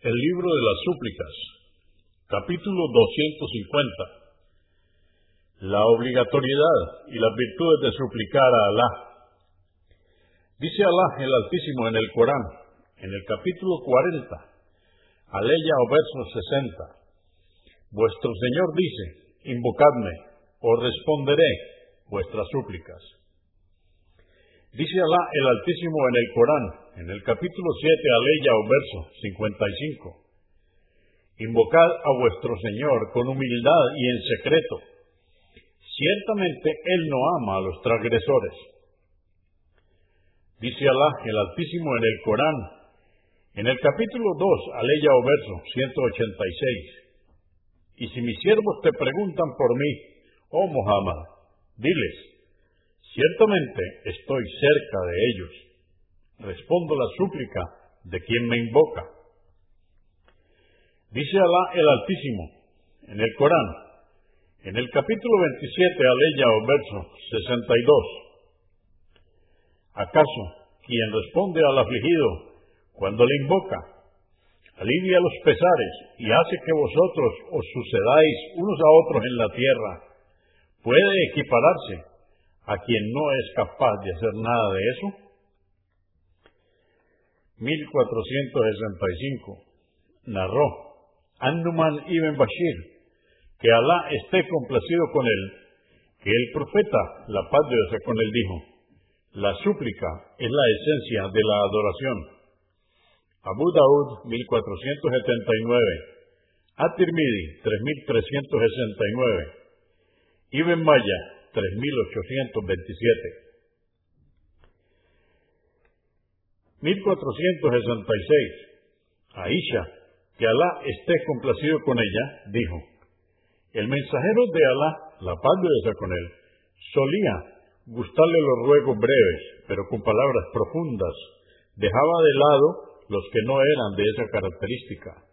El libro de las súplicas, capítulo 250. La obligatoriedad y las virtudes de suplicar a Alá. Dice Alá el Altísimo en el Corán, en el capítulo 40, aleya o verso 60. Vuestro Señor dice, invocadme, os responderé vuestras súplicas. Dice Alá el Altísimo en el Corán, en el capítulo 7, aleya o verso 55. Invocad a vuestro Señor con humildad y en secreto. Ciertamente Él no ama a los transgresores. Dice Alá el Altísimo en el Corán, en el capítulo 2, aleya o verso 186. Y si mis siervos te preguntan por mí, oh Muhammad, diles, Ciertamente estoy cerca de ellos. Respondo la súplica de quien me invoca. Dice Alá el Altísimo en el Corán, en el capítulo 27, aleya o verso 62. ¿Acaso quien responde al afligido cuando le invoca, alivia los pesares y hace que vosotros os sucedáis unos a otros en la tierra, puede equipararse a quien no es capaz de hacer nada de eso? 1465. Narró Anduman ibn Bashir, que Alá esté complacido con él, que el profeta, la paz de Dios con él, dijo, la súplica es la esencia de la adoración. Abu Daud, 1479. At-Tirmidhi, 3369. Ibn Maya, 3827. 1466. Aisha, que Alá esté complacido con ella, dijo, el mensajero de Alá, la paz de Dios con él, solía gustarle los ruegos breves, pero con palabras profundas. Dejaba de lado los que no eran de esa característica.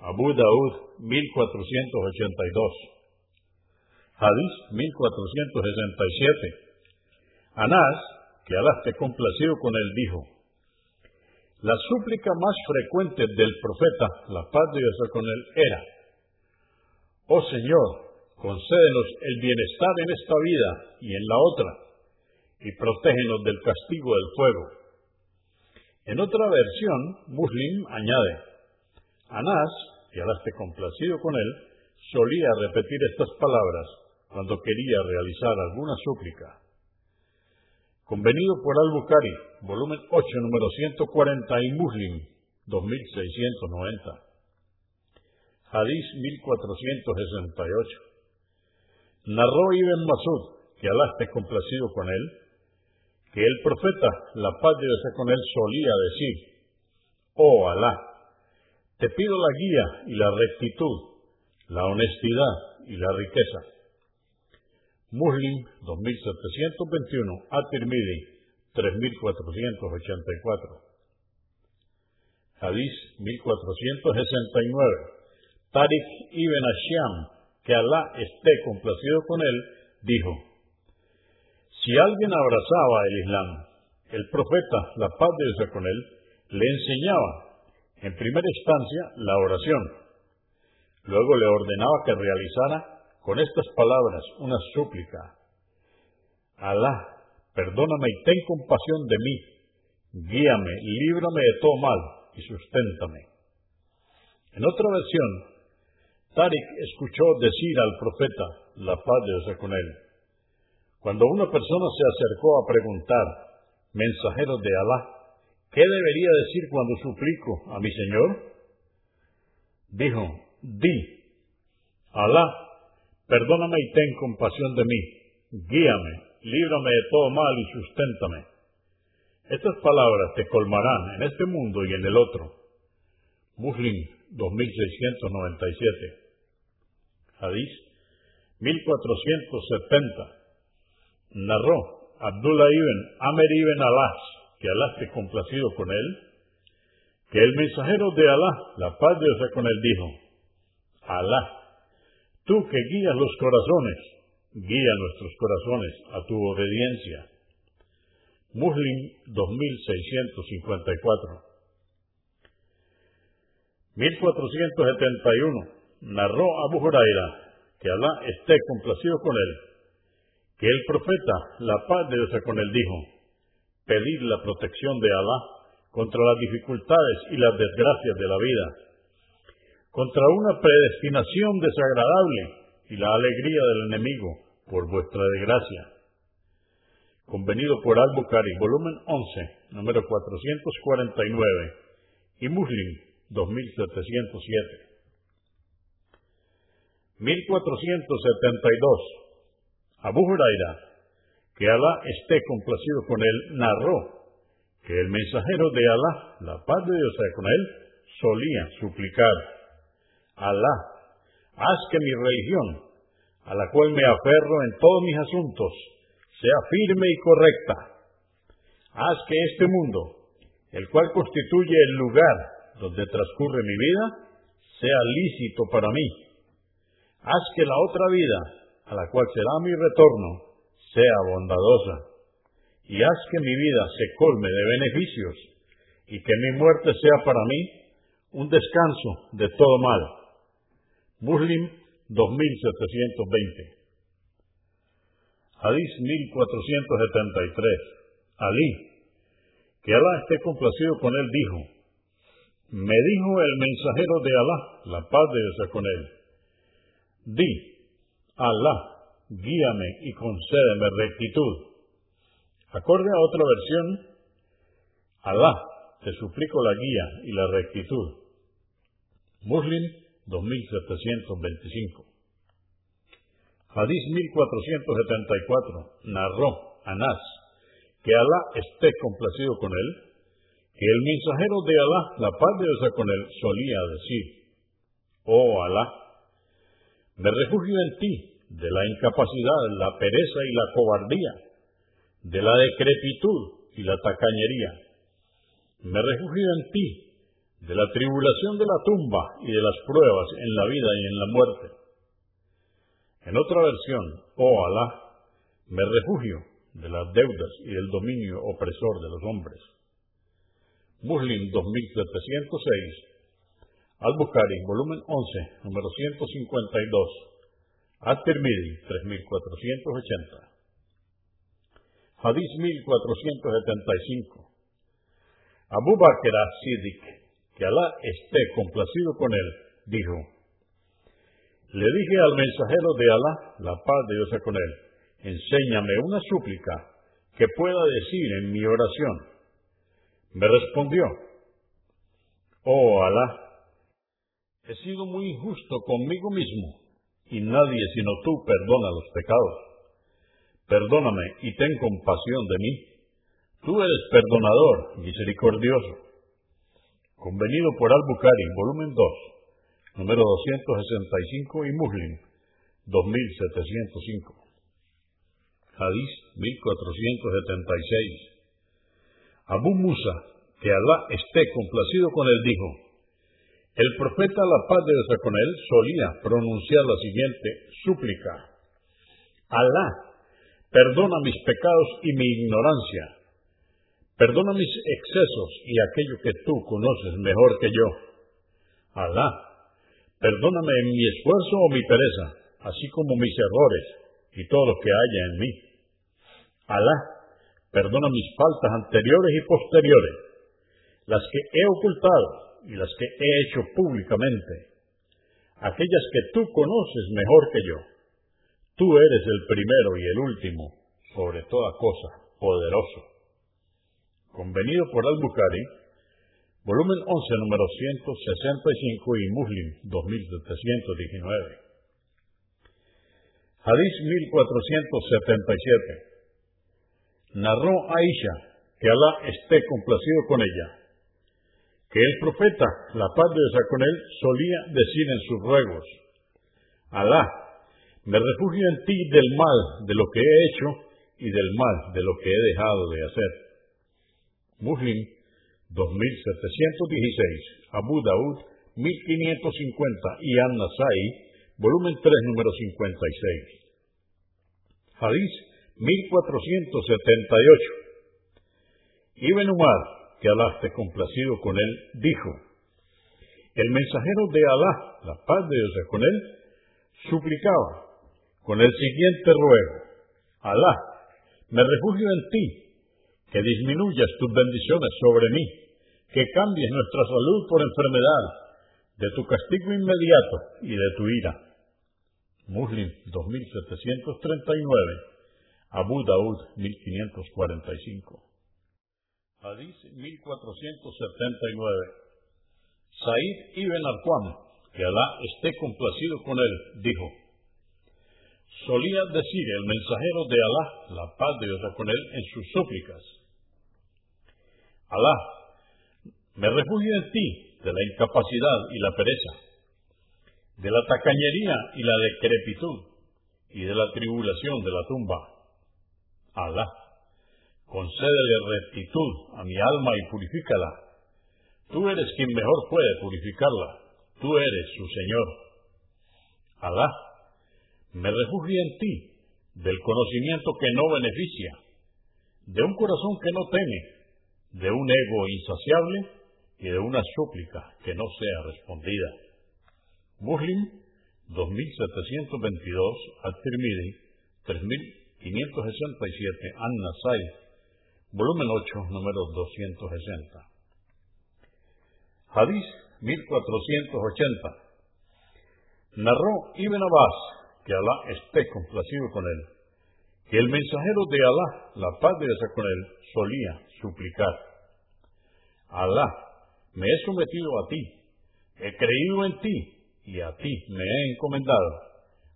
Abu Daud, 1482. Hadís 1467. Anás, que Alá complacido con él, dijo, la súplica más frecuente del profeta, la paz de Dios con él, era, oh Señor, concédenos el bienestar en esta vida y en la otra, y protégenos del castigo del fuego. En otra versión, Muslim añade, Anás, que Alá complacido con él, solía repetir estas palabras cuando quería realizar alguna súplica. Convenido por Al-Bukhari, volumen 8, número 140 y Muslim, 2690. Hadís 1468. Narró Ibn Masud, que Alá esté complacido con él, que el profeta, la paz de Dios con él, solía decir, Oh Alá, te pido la guía y la rectitud, la honestidad y la riqueza Muslim 2721, At-Tirmidhi 3484. Hadís 1469. Tariq ibn Asham, que Alá esté complacido con él, dijo, si alguien abrazaba el Islam, el profeta, la paz de Dios con él, le enseñaba, en primera instancia, la oración. Luego le ordenaba que realizara con estas palabras una súplica. Alá, perdóname y ten compasión de mí, guíame, líbrame de todo mal y susténtame. En otra versión, Tariq escuchó decir al profeta, la paz de Dios con él, cuando una persona se acercó a preguntar, mensajero de Alá, ¿qué debería decir cuando suplico a mi Señor? Dijo, di, Alá, Perdóname y ten compasión de mí. Guíame, líbrame de todo mal y susténtame. Estas palabras te colmarán en este mundo y en el otro. Muslim 2697. Hadís 1470. Narró Abdullah ibn Amer ibn Alas, que Alá esté complacido con él, que el mensajero de Alá, la paz de Dios con él, dijo, Alá Tú que guías los corazones, guía nuestros corazones a tu obediencia. Muslim 2654. 1471. Narró Abu Huraira, que Alá esté complacido con él, que el profeta, la paz de Dios con él, dijo, pedir la protección de Alá contra las dificultades y las desgracias de la vida, contra una predestinación desagradable y la alegría del enemigo por vuestra desgracia. Convenido por Al-Bukhari, volumen 11, número 449, y Muslim, 2707. 1472. Abu Huraira, que Alá esté complacido con él, narró que el mensajero de Alá, la paz de Dios sea con él, solía suplicar, Alá, haz que mi religión, a la cual me aferro en todos mis asuntos, sea firme y correcta. Haz que este mundo, el cual constituye el lugar donde transcurre mi vida, sea lícito para mí. Haz que la otra vida, a la cual será mi retorno, sea bondadosa. Y haz que mi vida se colme de beneficios y que mi muerte sea para mí un descanso de todo mal. Muslim 2720. Hadith 1473. Ali, que Alá esté complacido con él, dijo, me dijo el mensajero de Alá, la paz de Dios con él, di, Alá, guíame y concédeme rectitud. Acorde a otra versión, Alá, te suplico la guía y la rectitud. Muslim 2725. Hadís 1474. Narró Anás que Alá esté complacido con él, que el mensajero de Alá, la paz de Dios con él, solía decir, Oh Alá, me refugio en ti de la incapacidad, la pereza y la cobardía, de la decrepitud y la tacañería. Me refugio en ti de la tribulación de la tumba y de las pruebas en la vida y en la muerte. En otra versión, oh Alá, me refugio de las deudas y del dominio opresor de los hombres. Muslim 2706, Al-Bukhari, volumen 11, número 152, At-Tirmidhi 3480. Hadith 1475. Abu Bakr as-Siddiq, que Alá esté complacido con él, dijo, le dije al mensajero de Alá, la paz de Dios con él, enséñame una súplica que pueda decir en mi oración. Me respondió, oh Alá, he sido muy injusto conmigo mismo y nadie sino tú perdona los pecados. Perdóname y ten compasión de mí. Tú eres perdonador, misericordioso. Convenido por Al-Bukhari, volumen 2, número 265 y Muslim, 2705. Hadís 1476. Abu Musa, que Alá esté complacido con él, dijo, el profeta, la paz de Dios con él, solía pronunciar la siguiente súplica. Alá, perdona mis pecados y mi ignorancia. Perdona mis excesos y aquello que tú conoces mejor que yo. Alá, perdóname en mi esfuerzo o mi pereza, así como mis errores y todo lo que haya en mí. Alá, perdona mis faltas anteriores y posteriores, las que he ocultado y las que he hecho públicamente, aquellas que tú conoces mejor que yo. Tú eres el primero y el último, sobre toda cosa, poderoso. Convenido por Al-Bukhari, volumen 11, número 165 y Muslim 2719. Hadís 1477. Narró Aisha, que Alá esté complacido con ella, que el profeta, la paz de Dios con él, solía decir en sus ruegos, Alá, me refugio en ti del mal de lo que he hecho y del mal de lo que he dejado de hacer. Muslim 2716, Abu Daud 1550 y An-Nasai volumen 3, número 56. Hadís 1478. Ibn Umar, que Alá esté complacido con él, dijo, El mensajero de Alá, la paz de Dios con él, suplicaba con el siguiente ruego. Alá, me refugio en ti, que disminuyas tus bendiciones sobre mí, que cambies nuestra salud por enfermedad, de tu castigo inmediato y de tu ira. Muslim 2739, Abu Daud 1545. Hadith 1479. Said ibn Arqam, que Alá esté complacido con él, dijo, solía decir el mensajero de Alá, la paz de Dios con él, en sus súplicas, Alá, me refugio en ti de la incapacidad y la pereza, de la tacañería y la decrepitud, y de la tribulación de la tumba. Alá, concédele rectitud a mi alma y purifícala Tú eres quien mejor puede purificarla. Tú eres su Señor. Alá, me refugio en ti del conocimiento que no beneficia, de un corazón que no teme, de un ego insaciable y de una súplica que no sea respondida. Muslim 2722, At-Tirmidhi 3567, An-Nasai, volumen 8, número 260. Hadís 1480. Narró Ibn Abbas, que Alá esté complacido con él, que el mensajero de Alá, la paz de Dios con él, solía suplicar. Alá, me he sometido a ti, he creído en ti y a ti me he encomendado.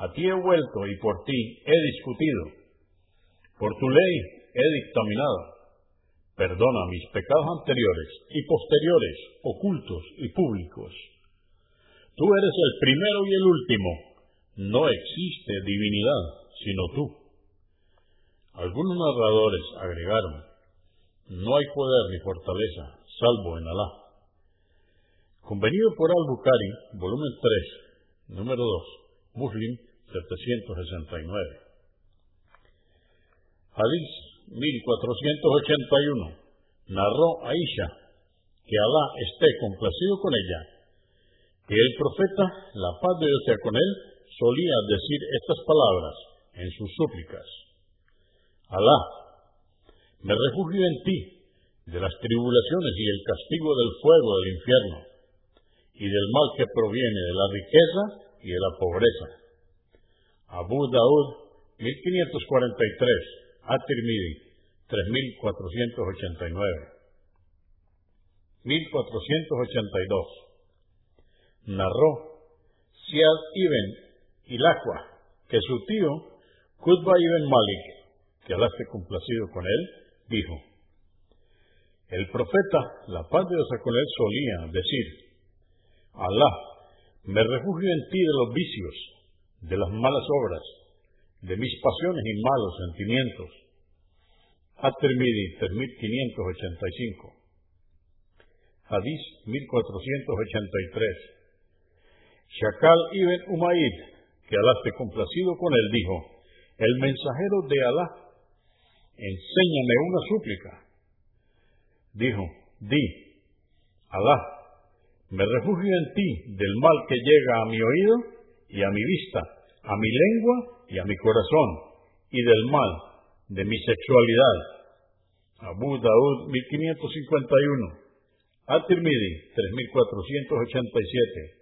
A ti he vuelto y por ti he discutido. Por tu ley he dictaminado Perdona mis pecados anteriores y posteriores, ocultos y públicos. Tú eres el primero y el último. No existe divinidad sino tú. Algunos narradores agregaron, no hay poder ni fortaleza, salvo en Alá. Convenido por Al-Bukhari, volumen 3, número 2, Muslim 769. Hadith 1481, narró Aisha, que Alá esté complacido con ella, que el profeta, la paz de Dios sea con él, solía decir estas palabras en sus súplicas. Alá, me refugio en ti de las tribulaciones y el castigo del fuego del infierno y del mal que proviene de la riqueza y de la pobreza. Abu Daud, 1543. At-Tirmidhi, 3489. 1482. Narró Siad ibn Ilaqua que su tío, Qutba ibn Malik, que Alá complacido con él, dijo, el profeta, la paz de Dios con él, solía decir, Alá, me refugio en ti de los vicios, de las malas obras, de mis pasiones y malos sentimientos. At-Tirmidhi 3585. Hadís 1483. Shakal ibn Umayyid, que Alá esté complacido con él, dijo, el mensajero de Alá, enséñame una súplica. Dijo, di, Alá, me refugio en ti del mal que llega a mi oído y a mi vista, a mi lengua y a mi corazón, y del mal de mi sexualidad. Abu Daud 1551, At-Tirmidhi 3487,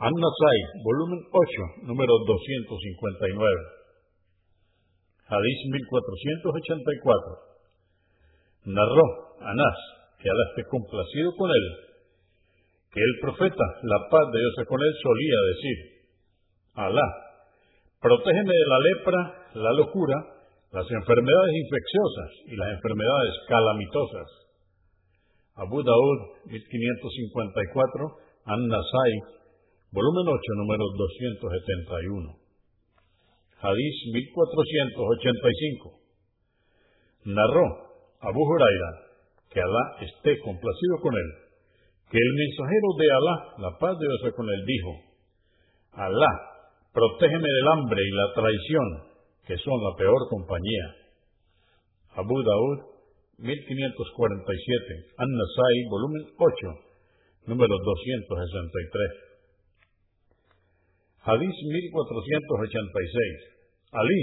An-Nasai, volumen 8, número 259. Hadith 1484. Narró Anás, que Alá esté complacido con él, que el profeta, la paz de Dios con él, solía decir, Alá Protégeme de la lepra, la locura, las enfermedades infecciosas y las enfermedades calamitosas. Abu Daud, 1554, An-Nasai, volumen 8, número 271. Hadís 1485. Narró Abu Huraira, que Alá esté complacido con él, que el mensajero de Alá, la paz de Dios con él, dijo, Alá Protégeme del hambre y la traición, que son la peor compañía. Abu Daud, 1547, An-Nasai, volumen 8, número 263. Hadís 1486. Alí,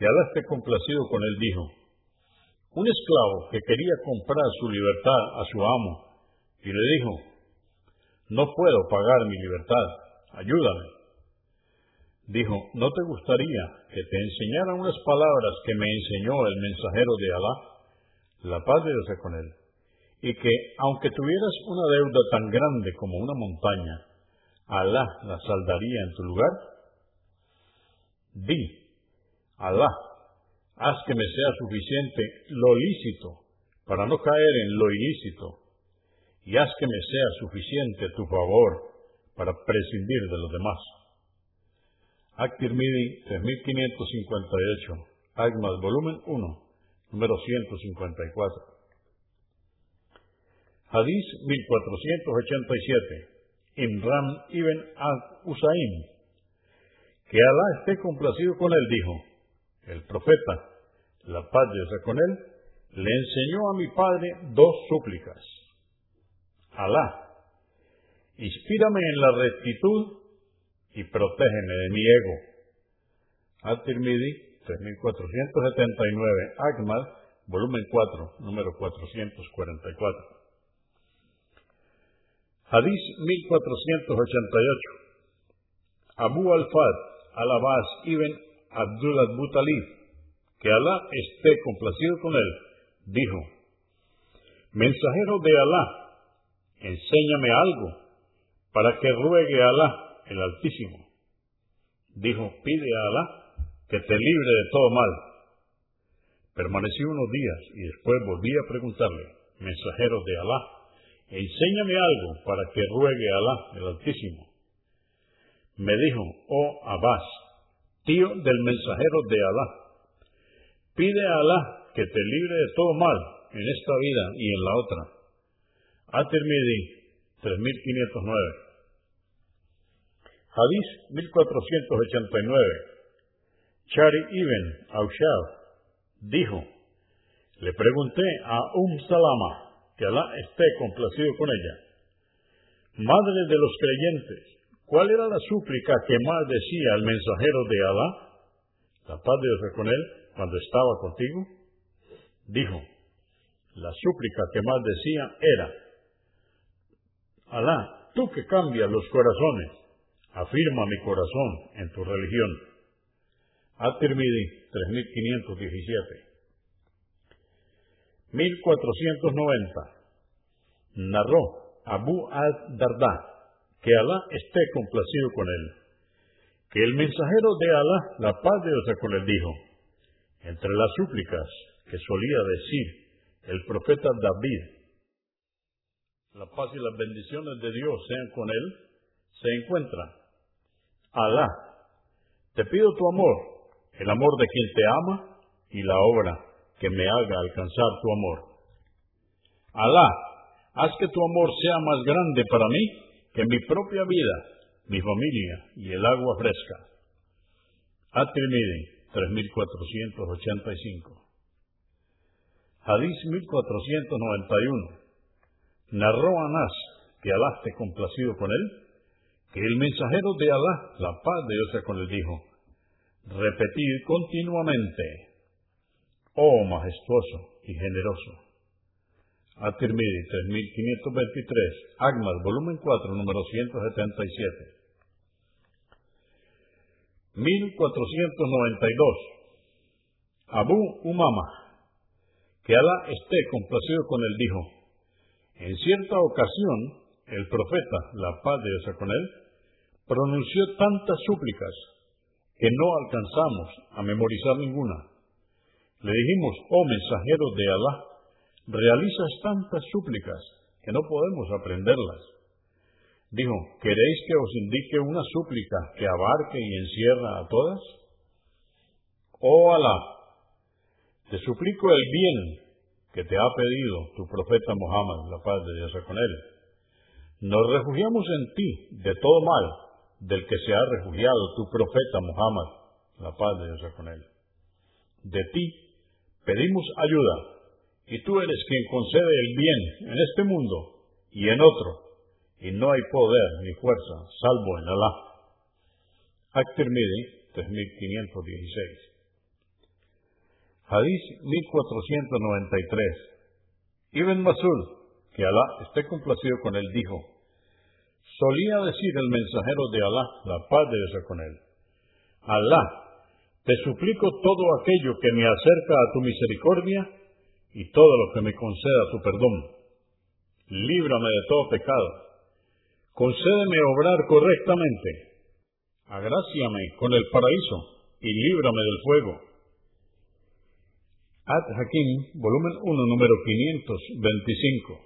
que Alá esté complacido con él, dijo, un esclavo que quería comprar su libertad a su amo y le dijo, no puedo pagar mi libertad, ayúdame. Dijo, ¿no te gustaría que te enseñara unas palabras que me enseñó el mensajero de Alá, la paz de Dios con él, y que, aunque tuvieras una deuda tan grande como una montaña, Alá la saldaría en tu lugar? Di, Alá, haz que me sea suficiente lo lícito para no caer en lo ilícito, y haz que me sea suficiente tu favor para prescindir de los demás. Aktirmidi 3558, Agmas, volumen 1, número 154. Hadís 1487. Imran ibn al-Usaim, que Alá esté complacido con él, dijo, el profeta, la paz de Dios con él, le enseñó a mi padre dos súplicas. Alá, inspírame en la rectitud y protégeme de mi ego. At-Tirmidhi, 3479, Ahmad, volumen 4, número 444. Hadís 1488. Abu al-Fad al-Abbas ibn Abdul Abu Talib, que Alá esté complacido con él, dijo, Mensajero de Alá, enséñame algo para que ruegue a Alá el Altísimo. Dijo, pide a Alá que te libre de todo mal. Permanecí unos días y después volví a preguntarle, mensajero de Alá, enséñame algo para que ruegue a Alá, el Altísimo. Me dijo, oh Abbas, tío del mensajero de Alá, pide a Alá que te libre de todo mal en esta vida y en la otra. At-Tirmidhi 3509. Hadís 1489. Chari ibn Aushab dijo, le pregunté a Um Salama, que Alá esté complacido con ella. Madre de los creyentes, ¿cuál era la súplica que más decía el mensajero de Alá? La paz de Dios con él cuando estaba contigo. Dijo, la súplica que más decía era, Alá, tú que cambias los corazones, afirma mi corazón en tu religión. At-Tirmidhi 3517 1490. Narró Abu al-Darda, que Alá esté complacido con él, que el mensajero de Alá, la paz de Dios con él, dijo, entre las súplicas que solía decir el profeta David, la paz y las bendiciones de Dios sean con él, se encuentra, Alá, te pido tu amor, el amor de quien te ama y la obra que me haga alcanzar tu amor. Alá, haz que tu amor sea más grande para mí que mi propia vida, mi familia y el agua fresca. At-Tirmidhi 3485. Hadís 1491. Narró Anás, que Alá esté complacido con él, que el mensajero de Alá, la paz de Dios con él, dijo, repetir continuamente oh majestuoso y generoso. At-Tirmidhi 3523, Agmas, volumen 4, número 177. 1492. Abu Umama, que Alá esté complacido con él, dijo, en cierta ocasión, el profeta, la paz de Dios con él, pronunció tantas súplicas que no alcanzamos a memorizar ninguna. Le dijimos, oh mensajero de Alá, realizas tantas súplicas que no podemos aprenderlas. Dijo, ¿queréis que os indique una súplica que abarque y encierra a todas? Oh Alá, te suplico el bien que te ha pedido tu profeta Muhammad, la paz de Dios con él. Nos refugiamos en ti de todo mal del que se ha refugiado tu profeta Muhammad, la paz de Dios con él. De ti Pedimos ayuda, y tú eres quien concede el bien en este mundo y en otro, y no hay poder ni fuerza salvo en Alá. At-Tirmidhi 3516 Hadith 1493 Ibn Masud, que Alá esté complacido con él, dijo, solía decir el mensajero de Alá, la paz de Dios con él, Alá, te suplico todo aquello que me acerca a tu misericordia y todo lo que me conceda tu perdón. Líbrame de todo pecado concédeme obrar correctamente, agráciame con el paraíso y líbrame del fuego. Ad Hakim, volumen 1, número 525.